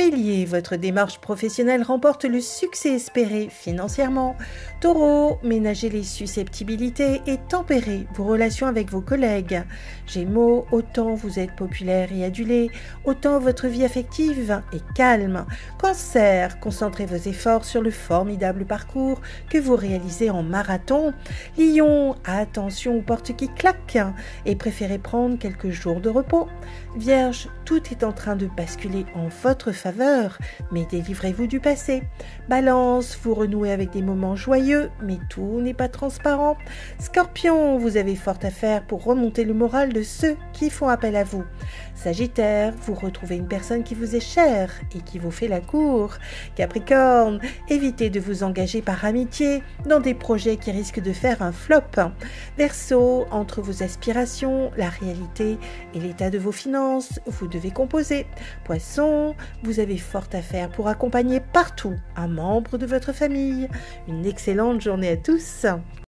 Bélier, votre démarche professionnelle remporte le succès espéré financièrement. Taureau, ménagez les susceptibilités et tempérez vos relations avec vos collègues. Gémeaux, autant vous êtes populaire et adulé, autant votre vie affective est calme. Cancer, concentrez vos efforts sur le formidable parcours que vous réalisez en marathon. Lion, attention aux portes qui claquent et préférez prendre quelques jours de repos. Vierge, tout est en train de basculer en votre faveur, mais délivrez-vous du passé. Balance, vous renouez avec des moments joyeux, mais tout n'est pas transparent. Scorpion, vous avez fort à faire pour remonter le moral de ceux qui font appel à vous. Sagittaire, vous retrouvez une personne qui vous est chère et qui vous fait la cour. Capricorne, évitez de vous engager par amitié dans des projets qui risquent de faire un flop. Verseau, entre vos aspirations, la réalité et l'état de vos finances, vous devez composer. Poisson, vous avez fort à faire pour accompagner partout un membre de votre famille. Une excellente journée à tous.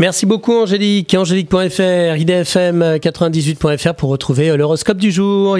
Merci beaucoup Angélique. Angélique.fr, idfm98.fr pour retrouver l'horoscope du jour.